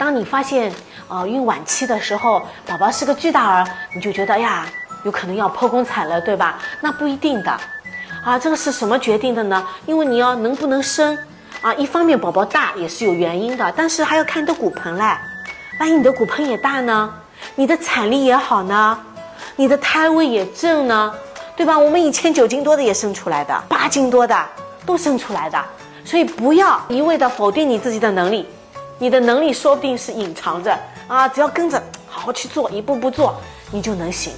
当你发现呃孕晚期的时候，宝宝是个巨大儿，你就觉得呀，有可能要剖宫产了，对吧？那不一定的，啊，这个是什么决定的呢？因为你要能不能生啊，一方面宝宝大也是有原因的，但是还要看你的骨盆嘞。万一你的骨盆也大呢？你的产力也好呢？你的胎位也正呢？对吧？我们以前九斤多的也生出来的，八斤多的都生出来的。所以不要一味的否定你自己的能力，你的能力说不定是隐藏着啊，只要跟着好好去做，一步步做，你就能行。